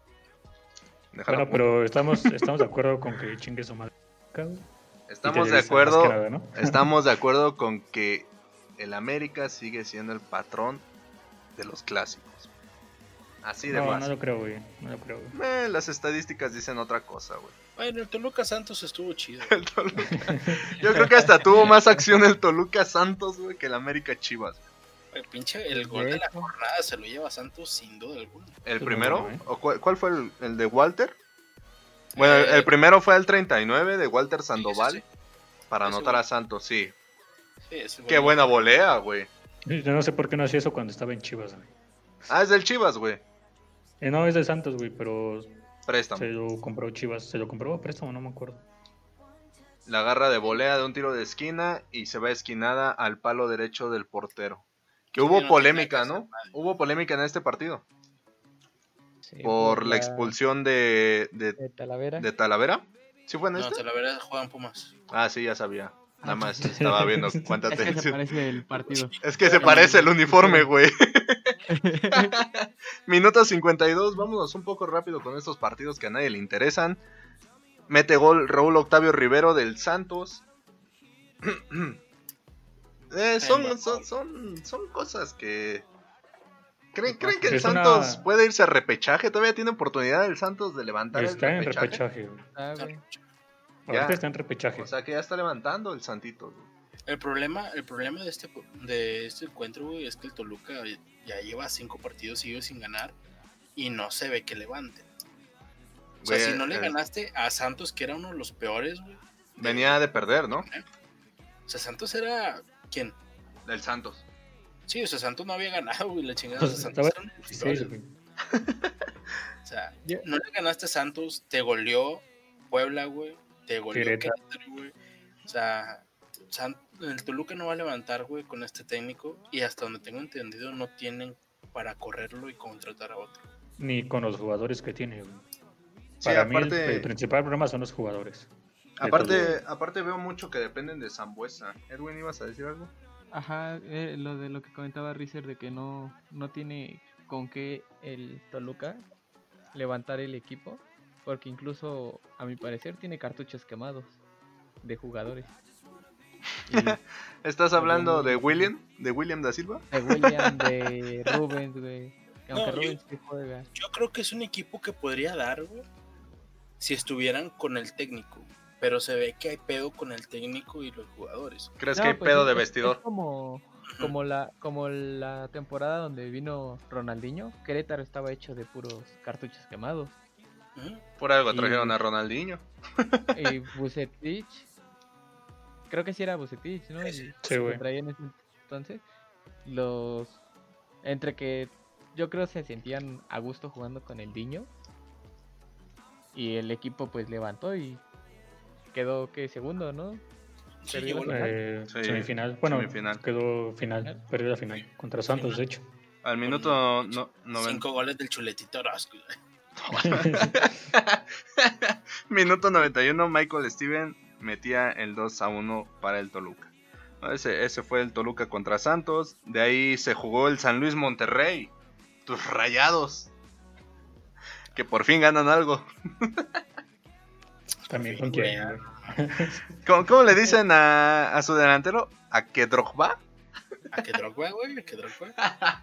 Déjala Bueno, pero estamos, estamos de acuerdo con que chingue su madre. Estamos de más acuerdo, nada, ¿no? estamos de acuerdo con que el América sigue siendo el patrón de los clásicos. Así de No, no lo creo, güey. No lo creo, güey. Eh, las estadísticas dicen otra cosa, güey. [laughs] Bueno, el Toluca Santos estuvo chido. [laughs] El Toluca- Yo creo que hasta tuvo más acción el Toluca Santos, güey, que el América Chivas. El pinche, el gol de la jornada se lo lleva Santos sin duda alguna. ¿El primero? ¿eh? ¿O cuál, cuál fue el, el de Walter? Bueno, el, Eh, el primero fue el 39 de Walter sí, Sandoval sí, para ese anotar gol. a Santos, sí. Qué gol. buena volea, güey. Yo no sé por qué no hacía eso cuando estaba en Chivas, güey. Ah, es del Chivas, güey. Eh, no, es de Santos, güey, pero Préstamo. se lo compró Chivas. Se lo compró a préstamo, no me acuerdo. La agarra de volea de un tiro de esquina y se va esquinada al palo derecho del portero. Que Sí, hubo no polémica, ¿no? Hubo polémica en este partido Sí, por la expulsión de, de, de Talavera. de Talavera. ¿Sí fue en No, este? te la verdad juegan Pumas. Ah, sí, ya sabía. Nada [laughs] más estaba viendo cuánta Es que se parece el partido. Es que se parece el uniforme, güey. [laughs] [laughs] Minuto 52, vámonos un poco rápido con estos partidos que a nadie le interesan. Mete gol Raúl Octavio Rivero del Santos. [clears throat] Eh, son, son, son, son cosas que... ¿Creen, creen que el una- Santos puede irse a repechaje? ¿Todavía tiene oportunidad el Santos de levantar Está el en repechaje? repechaje, güey. Ah. Ahorita Ya. está en repechaje. O sea que ya está levantando el Santito. güey. El problema, el problema de este de este encuentro, güey, es que el Toluca ya lleva cinco partidos seguidos sin ganar y no se ve que levante. O sea, si no le eh, ganaste a Santos, que era uno de los peores, güey. de- Venía de perder, ¿no? O sea, Santos era. ¿Quién? Del Santos. Sí, o sea, Santos no había ganado, güey. La chingada. O Pues, sea, Santos era peores. O sea, [laughs] no le ganaste a Santos, te goleó Puebla, güey. Te goleó Querétaro. Güey. O sea, San- el Toluca no va a levantar, güey, con este técnico. Y hasta donde tengo entendido, no tienen para correrlo y contratar a otro. Ni con los jugadores que tiene, güey. Sí, Para mí el- aparte- el, principal problema son los jugadores. Aparte, aparte veo mucho que dependen de Zambuesa. Edwin, ¿ibas a decir algo? Ajá, eh, lo de lo que comentaba Rizer de que no, no tiene con qué el Toluca levantar el equipo, porque incluso a mi parecer tiene cartuchos quemados de jugadores. [laughs] ¿Estás hablando de William? ¿De William da Silva? de William, de [laughs] Rubens, güey. que Aunque No, yo- Rubens sí juega. Yo creo que es un equipo que podría dar, güey, si estuvieran con el técnico. Pero se ve que hay pedo con el técnico y los jugadores. ¿Crees No, que hay pues pedo es- de es- vestidor? Es como, como, la, como la temporada donde vino Ronaldinho. Querétaro estaba hecho de puros cartuchos quemados. Por algo Y- trajeron a Ronaldinho. Y [laughs] Bucetich. Creo que sí era Bucetich, ¿no? Sí, Sí, que güey. traía en ese entonces. Los. Entre que yo creo se sentían a gusto jugando con el Diño. Y el equipo pues levantó y quedó que segundo, ¿no? Sí, la- Eh, Sí, semifinal. Bueno, semifinal. quedó final. Perdió la final. Contra Santos, de hecho. Al minuto no, noven- Cinco goles del chuletito Orozco. [laughs] [laughs] minuto 91, Michael Steven metía el 2 a 1 para el Toluca. Ese, ese fue el Toluca contra Santos. De ahí se jugó el San Luis Monterrey. Tus rayados. Que por fin ganan algo. [laughs] También con quién. ¿Cómo, cómo le dicen a, a su delantero? ¿A que Drogba? ¿A qué Drogba, güey? ¿A qué Drogba?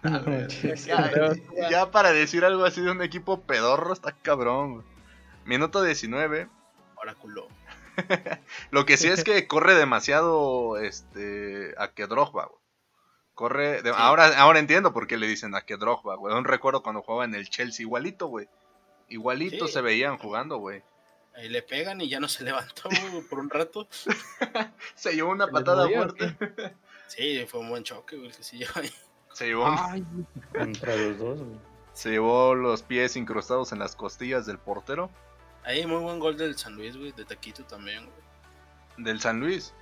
[laughs] Ya, ya para decir algo así de un equipo pedorro está cabrón. güey. Minuto 19. Oráculo. [laughs] Lo que sí es que corre demasiado este a que Drogba, güey. Corre de- Sí. ahora ahora entiendo por qué le dicen a que Drogba, güey. Un recuerdo cuando jugaba en el Chelsea igualito, güey. Igualito Sí. se veían jugando, güey. Ahí le pegan y ya no se [laughs] levantó güey, por un rato. [laughs] Se llevó una ¿Se le patada fuerte. Sí, fue un buen choque, güey, el que se llevó ahí. Se llevó, un- Ay, Contra los dos, güey. se llevó los pies incrustados en las costillas del portero Ahí muy buen gol del San Luis, güey, de Taquito también, güey. del San Luis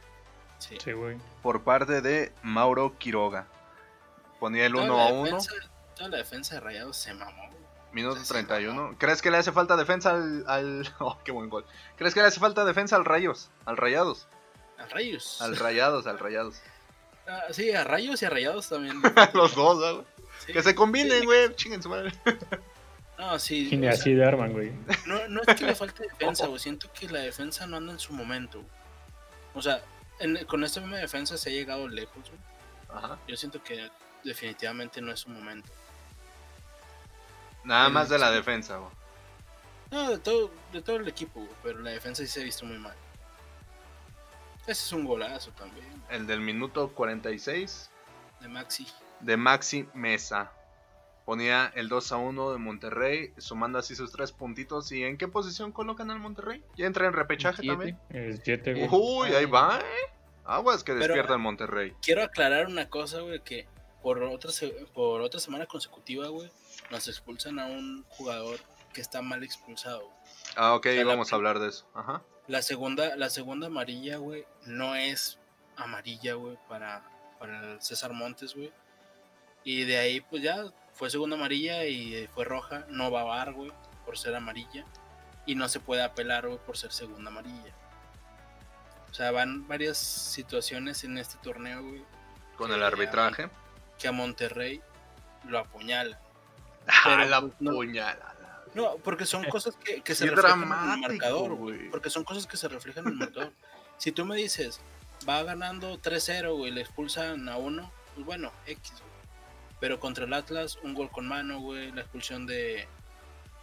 Sí. Sí, güey. por parte de Mauro Quiroga. Ponía el Toda 1 la a 1. defensa- Toda la defensa de Rayados se mamó, güey. Minuto Sí, sí, 31. ¿Crees que le hace falta defensa al, al- [laughs] Oh, qué buen gol. ¿Crees que le hace falta defensa al Rayos? Al Rayados. A Rayos. Al Rayados, al Rayados. [laughs] Ah, sí, a Rayos y a Rayados también. [laughs] Los dos, ¿no, güey? Sí. Que se combinen, güey. Chinguen su madre. No, sí. Y ni así de arman, güey. no, no es que le falte [laughs] defensa, güey. Siento que la defensa no anda en su momento. güey. O sea, en- con esta misma defensa se ha llegado lejos, güey. Ajá. Yo siento que definitivamente no es su momento. Nada más de la defensa, güey. No, de todo, de todo el equipo, güey, pero la defensa sí se ha visto muy mal. Ese es un golazo también, El del minuto 46 de Maxi. de Maxi Mesa. Ponía el 2 a 1 de Monterrey, sumando así sus tres puntitos. ¿Y en qué posición colocan al Monterrey? ¿Ya entra en repechaje Siete. también? El 7, güey. Uy, ahí va, ¿eh? Aguas que Pero- despierta el Monterrey. Quiero aclarar una cosa, güey, que por otra, por otra semana consecutiva, güey, nos expulsan a un jugador que está mal expulsado. güey. Ah, ok, sea, la vamos a hablar de eso. Ajá. La segunda, la segunda amarilla, güey, no es amarilla, güey, para, para el César Montes, güey. Y de ahí, pues ya fue segunda amarilla y fue roja. No va a bar, güey, por ser amarilla. y no se puede apelar, güey, por ser segunda amarilla. O sea, van varias situaciones en este torneo, güey, Con el arbitraje. que a Monterrey lo apuñala. [laughs] Ah, Pero, la no- puñalada. No, porque son cosas que, que se Qué reflejan en el marcador, güey. güey. Porque son cosas que se reflejan en el marcador. Si tú me dices, va ganando 3-0, güey, le expulsan a uno, pues bueno, X, güey. Pero contra el Atlas, un gol con mano, güey, la expulsión de...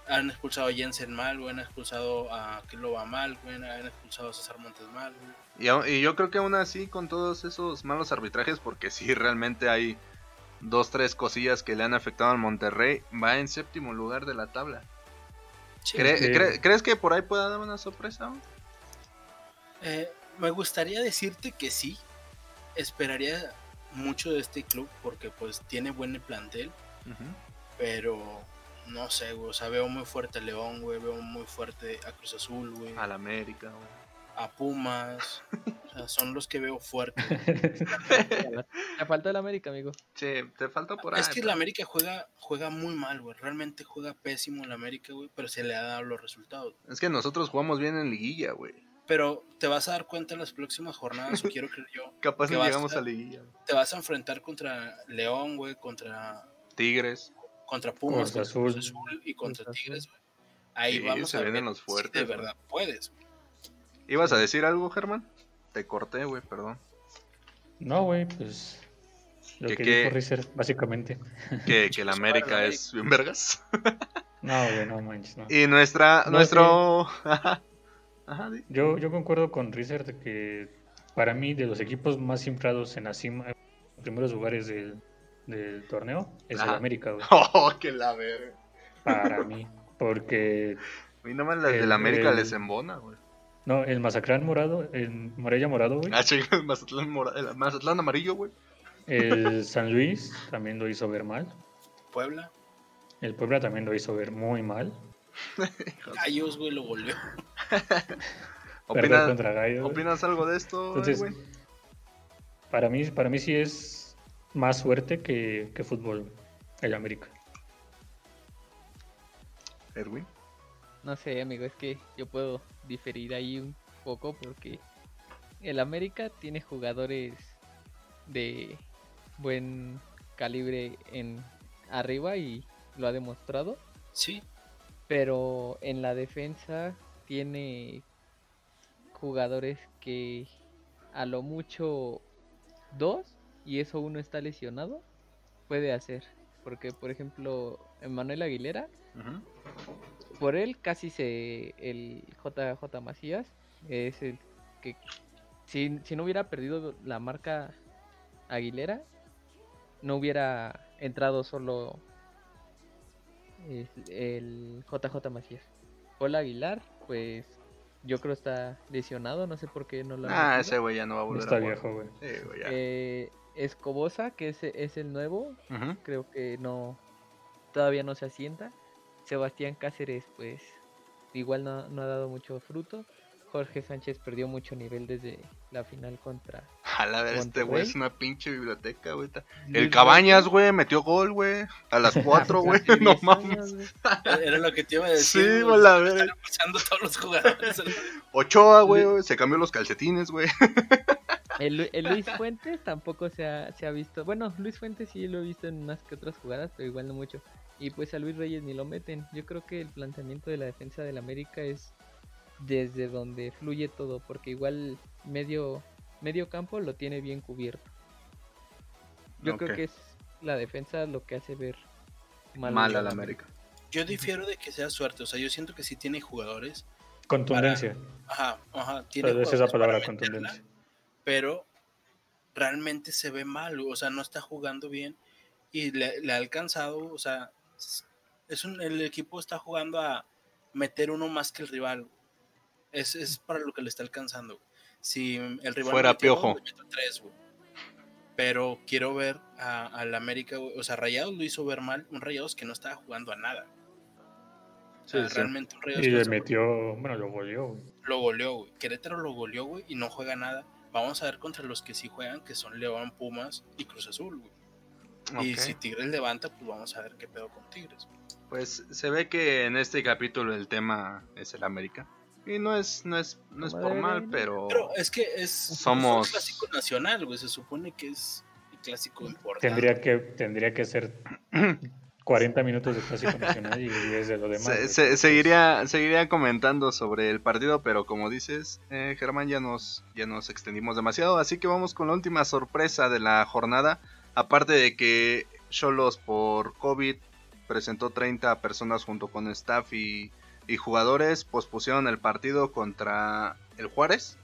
Han expulsado a Jensen mal, güey, han expulsado a Kilova mal, güey, han expulsado a César Montes mal, güey. Y, yo creo que aún así, con todos esos malos arbitrajes, porque sí, realmente hay dos, tres cosillas que le han afectado al Monterrey, va en séptimo lugar de la tabla. Sí, ¿Cre- que- cre- ¿Crees que por ahí pueda dar una sorpresa? Eh, me gustaría decirte que sí. Esperaría mucho de este club porque pues tiene buen plantel. Pero no sé, güey. O sea, veo muy fuerte a León, güey. Veo muy fuerte a Cruz Azul, güey. Al América. güey. A Pumas. O sea, son los que veo fuerte. [laughs] Le faltó el América, amigo. Sí, te falta por ahí. es que pero- la América juega, juega muy mal, güey. Realmente juega pésimo la América, güey. Pero se le ha dado los resultados. Es que nosotros jugamos bien en liguilla, güey. Pero te vas a dar cuenta en las próximas jornadas, o quiero creer yo. [laughs] Capaz Que llegamos a- a liguilla. Te vas a enfrentar contra León, güey. Contra Tigres. contra Pumas, contra Azul. Azul y contra. Tigres, güey. Ahí Sí, vamos se a ver vienen los si fuertes, de güey. verdad puedes. güey. ¿Ibas a decir algo, Germán? Te corté, güey, perdón. No, güey, pues. Lo ¿Que que, qué? dijo Rizer, básicamente. Que, que la [laughs] América es bien vergas. No, güey, no manches, no. Y nuestra, No, nuestro... [laughs] Ajá, di. Yo, yo concuerdo con de que para mí, de los equipos más inflados en la cima, en los primeros lugares del, del torneo, es el. América, güey. [laughs] Oh, que la verga. Para mí. Porque, A mí nomás las El- del América el- les embona, güey. no, el Mazacrán morado, el Morella morado, güey. Ah, chinga, el Mazatlán, mora- el Mazatlán amarillo, güey. El [laughs] San Luis también lo hizo ver mal. Puebla, El Puebla también lo hizo ver muy mal. [laughs] Gallos, güey, lo volvió. [laughs] Perder ¿Opina- contra Gallos. ¿Opinas algo de esto, Entonces, güey? para mí, para mí sí es más suerte que, que fútbol el América. Erwin. No sé, amigo, es que yo puedo diferir ahí un poco porque el América tiene jugadores de buen calibre en arriba y lo ha demostrado, Sí, pero en la defensa tiene jugadores que a lo mucho dos y eso uno está lesionado puede hacer, porque por ejemplo, Manuel Aguilera por él casi se el JJ Macías es el que si, si no hubiera perdido la marca Aguilera no hubiera entrado solo el, el JJ Macías. Paul Aguilar pues yo creo está lesionado, no sé por qué no lo Ah, metido. ese güey ya no va a volver Está a jugar. viejo, güey. Sí, güey, ya. Eh, Escobosa, que es, es el nuevo, creo que no todavía no se asienta. Sebastián Cáceres, pues igual no, no ha dado mucho fruto. Jorge Sánchez perdió mucho nivel desde la final contra A la ver, este güey es una pinche biblioteca, güey. El Cabañas, güey, metió gol, güey. A las [laughs] 4, güey. No 10 mames. era lo que te iba a decir. Sí, güey, la están verga. pasando todos los jugadores. Ochoa, güey, se cambió los calcetines, güey. El, Lu- el Luis [laughs] Fuentes tampoco se ha, se ha visto. Bueno, Luis Fuentes sí lo he visto en unas que otras jugadas, pero igual no mucho. Y pues a Luis Reyes ni lo meten. Yo creo que el planteamiento de la defensa del América es desde donde fluye todo, porque igual medio, medio campo lo tiene bien cubierto. Yo creo que es la defensa lo que hace ver mal, Mal al América. Yo difiero de que sea suerte. O sea, yo siento que sí tiene jugadores. Contundencia. Ajá, ajá. Tiene vez esa palabra, meterla, contundencia. Pero realmente se ve mal. O sea, no está jugando bien. Y le, le ha alcanzado. O sea, es un, el equipo está jugando a meter uno más que el rival. Es, es para lo que le está alcanzando. Si el rival Fuera metió Piojo. dos, le meto tres, güey. Pero quiero ver a- al América, güey. o sea, Rayados lo hizo ver mal, un Rayados que no estaba jugando a nada. O sea, Sí, sí. realmente un Rayados Y le metió, bueno, lo goleó. güey. lo goleó, güey. Querétaro lo goleó, güey, y no juega nada. Vamos a ver contra los que sí juegan, que son León, Pumas y Cruz Azul, güey. Y si Tigres levanta, pues vamos a ver qué pedo con Tigres. Pues se ve que en este capítulo el tema es el América. Y no es, no es, no es por mal, pero... Pero es que es Somos- es un clásico nacional, güey. Se supone que es el clásico importante. Tendría que, tendría que ser [clears throat] 40 minutos de clásico nacional y 10 de lo demás. Se- güey. se- seguiría, seguiría comentando sobre el partido, pero como dices, eh, Germán, ya nos, ya nos extendimos demasiado, así que vamos con la última sorpresa de la jornada. Aparte de que Cholos por COVID presentó 30 personas junto con staff y, y jugadores, pospusieron el partido contra el Juárez.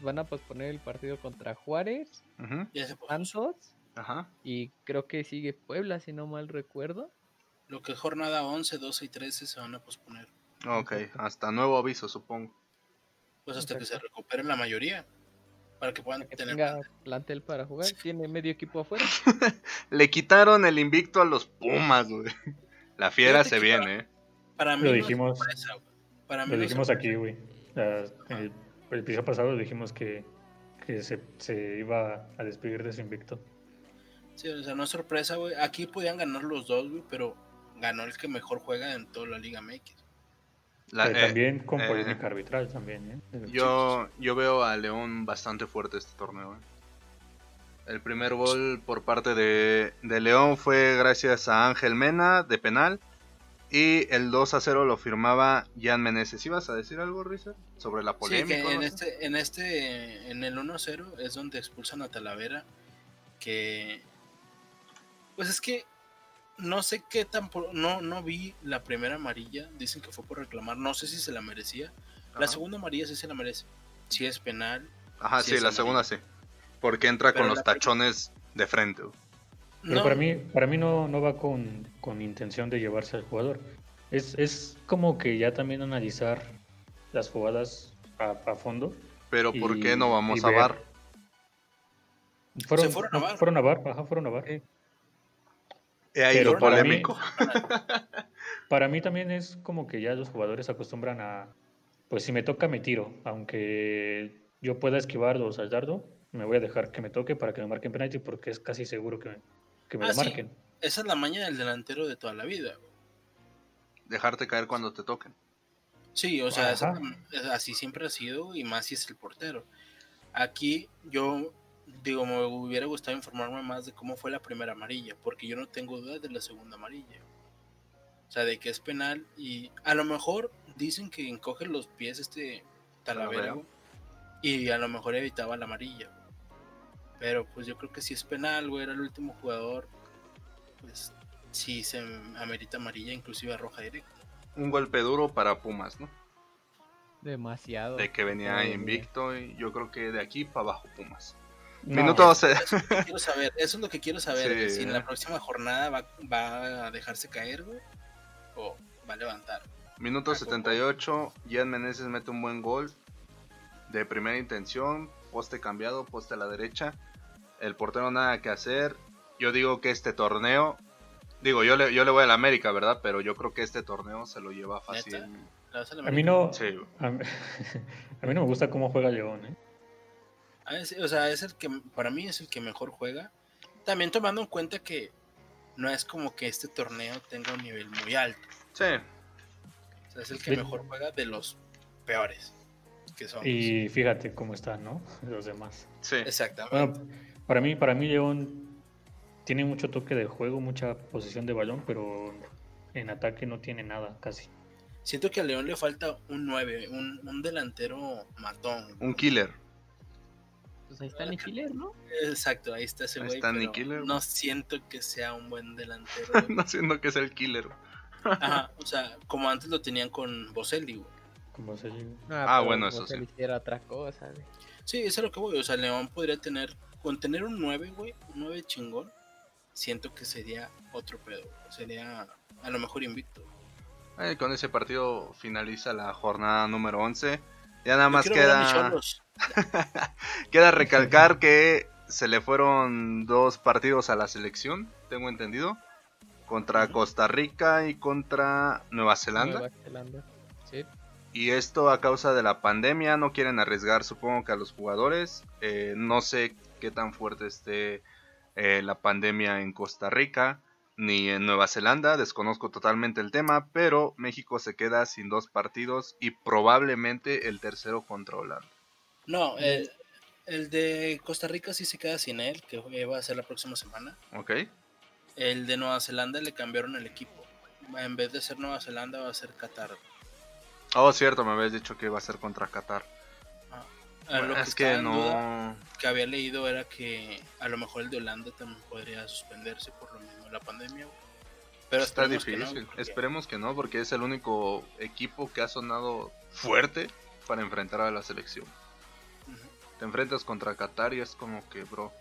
Van a posponer el partido contra Juárez. Santos Ajá. y creo que sigue Puebla, si no mal recuerdo. Lo que jornada 11, 12 y 13 se van a posponer. Ok, hasta nuevo aviso, supongo. Pues hasta que se recuperen la mayoría. Para que puedan Para que tener. tenga plantel para jugar. Tiene medio equipo afuera. [laughs] Le quitaron el invicto a los Pumas, güey. La fiera Fíjate se viene, eh. Para mí Lo no dijimos- es sorpresa, güey. Para mí Lo no dijimos sorpresa. aquí, güey. El, el episodio pasado dijimos que, que se, se iba a despedir de su invicto. Sí, o sea, no es sorpresa, güey. Aquí podían ganar los dos, güey, pero ganó el que mejor juega en toda la Liga MX. La- eh, también con eh, polémica arbitral también, ¿eh? Yo, yo veo a León bastante fuerte este torneo. eh. El primer gol por parte de, de León fue gracias a Ángel Mena de penal. Y el 2 a 0 lo firmaba Jan Meneses. ¿Ibas a decir algo, Rizar? Sobre la Sí, polémica. que o en este, en este, en el 1-0 es donde expulsan a Talavera. Que. Pues es que. No sé qué tan. por- No, no vi la primera amarilla. Dicen que fue por reclamar. No sé si se la merecía. La segunda amarilla sí se la merece. Si es penal. Ajá, sí sí, la amarilla. segunda sí. Porque entra Pero con los tachones de frente. Pero No, para mí, para mí no, no va con, con intención de llevarse al jugador. Es, es como que ya también analizar las jugadas a, a fondo. Pero ¿por Y- qué no vamos a ver. VAR? Fueron, Se fueron a VAR. Fueron a VAR, ajá, fueron a VAR. He ahí Pero lo para mí- polémico. [laughs] Para mí también es como que ya los jugadores acostumbran a, pues si me toca me tiro, aunque yo pueda esquivarlos al dardo, me voy a dejar que me toque para que me marquen penalti porque es casi seguro que me, que me Ah, lo sí. marquen. Esa es la maña del delantero de toda la vida. güey. Dejarte caer cuando te toquen. Sí, o sea, esa- así siempre ha sido y más si es el portero. Aquí yo digo, me hubiera gustado informarme más de cómo fue la primera amarilla, porque yo no tengo dudas de la segunda amarilla. O sea, de que es penal y a lo mejor dicen que encoge los pies este Talavera y a lo mejor evitaba la amarilla. Pero pues yo creo que si es penal, güey, era el último jugador, pues sí se amerita amarilla, inclusive roja directa. Un golpe duro para Pumas, ¿no? Demasiado. De que venía invicto y yo creo que de aquí para abajo Pumas. No, Minuto se- quiero saber, eso es lo que quiero saber, Sí. si en la próxima jornada va, va a dejarse caer, güey, o va a levantar. Minuto 78, Jan Meneses mete un buen gol de primera intención, poste cambiado, poste a la derecha. El portero nada que hacer. Yo digo que este torneo, digo, yo le, yo le voy a la América, ¿verdad? Pero yo creo que este torneo se lo lleva fácil. ¿Neta? ¿La vas a mí no, Sí, a mí, [laughs] a mí no me gusta cómo juega León, ¿eh? Ah, es- o sea, es el que, para mí es el que mejor juega. También tomando en cuenta que no es como que este torneo tenga un nivel muy alto. sí. O sea, es el que mejor juega de los peores que son. Y fíjate cómo están, ¿no? [laughs] Los demás. sí. Exactamente. Bueno, para mí, para mí León tiene mucho toque de juego, mucha posesión de balón, pero en ataque no tiene nada casi. Siento que a León le falta un 9, un, un delantero matón. Un killer. Pues ahí está Nikiler, ¿no? Exacto, ahí está ese Ahí güey. está pero Nicky Killer. No siento que sea un buen delantero. [laughs] no siendo que es el killer. Ajá, o sea, como antes lo tenían con Boselli, güey. Como se Ah, pero bueno, no eso sí. hiciera otra cosa, güey. Sí, eso es lo que voy. O sea, León podría tener, con tener un 9, güey, un 9 chingón, siento que sería otro pedo. Sería a lo mejor invicto. Con ese partido finaliza la jornada número 11. Ya nada Yo más queda, [laughs] queda recalcar que se le fueron dos partidos a la selección, tengo entendido. Contra. Costa Rica y contra Nueva Zelanda. Nueva Zelanda. Sí. Y esto a causa de la pandemia, no quieren arriesgar supongo que a los jugadores. Eh, no sé qué tan fuerte esté eh, la pandemia en Costa Rica ni en Nueva Zelanda, desconozco totalmente el tema, pero México se queda sin dos partidos y probablemente el tercero contra Holanda. No, el, el de Costa Rica sí se queda sin él, que va a ser la próxima semana. ¿Ok? El de Nueva Zelanda le cambiaron el equipo. En vez de ser Nueva Zelanda va a ser Qatar. Oh, cierto, me habías dicho que iba a ser contra Qatar. Ah, lo es estaba que en duda, no... que había leído era que a lo mejor el de Holanda también podría suspenderse por lo mismo la pandemia. güey. Pero Está esperemos que difícil. no, porque- Esperemos que no, porque es el único equipo que ha sonado fuerte para enfrentar a la selección. Te enfrentas contra Qatar y es como que, bro.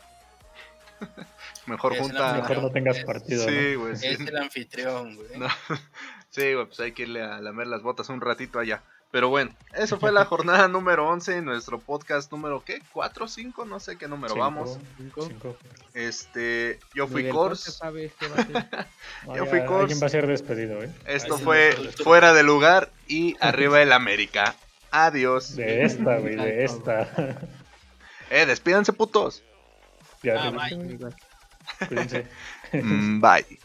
[laughs] Mejor Es junta. Mejor no tengas partido. ¿no? Sí, güey. sí. Es el anfitrión, güey. [laughs] No. Sí, güey, pues hay que irle a lamer las botas un ratito allá. Pero bueno, eso fue la jornada [laughs] número 11 en nuestro podcast número, ¿qué? ¿4 o 5? No sé qué número Cinco, vamos. Cinco. cinco. Este, yo fui. No, [laughs] Yo fui Kors. Alguien va a ser despedido, ¿eh? Esto Ahí fue fuera de lugar y arriba el América. Adiós. De esta, güey, de esta. [laughs] Eh, despídanse putos. ya Ah, bye. Cuídense. Mm, Bye.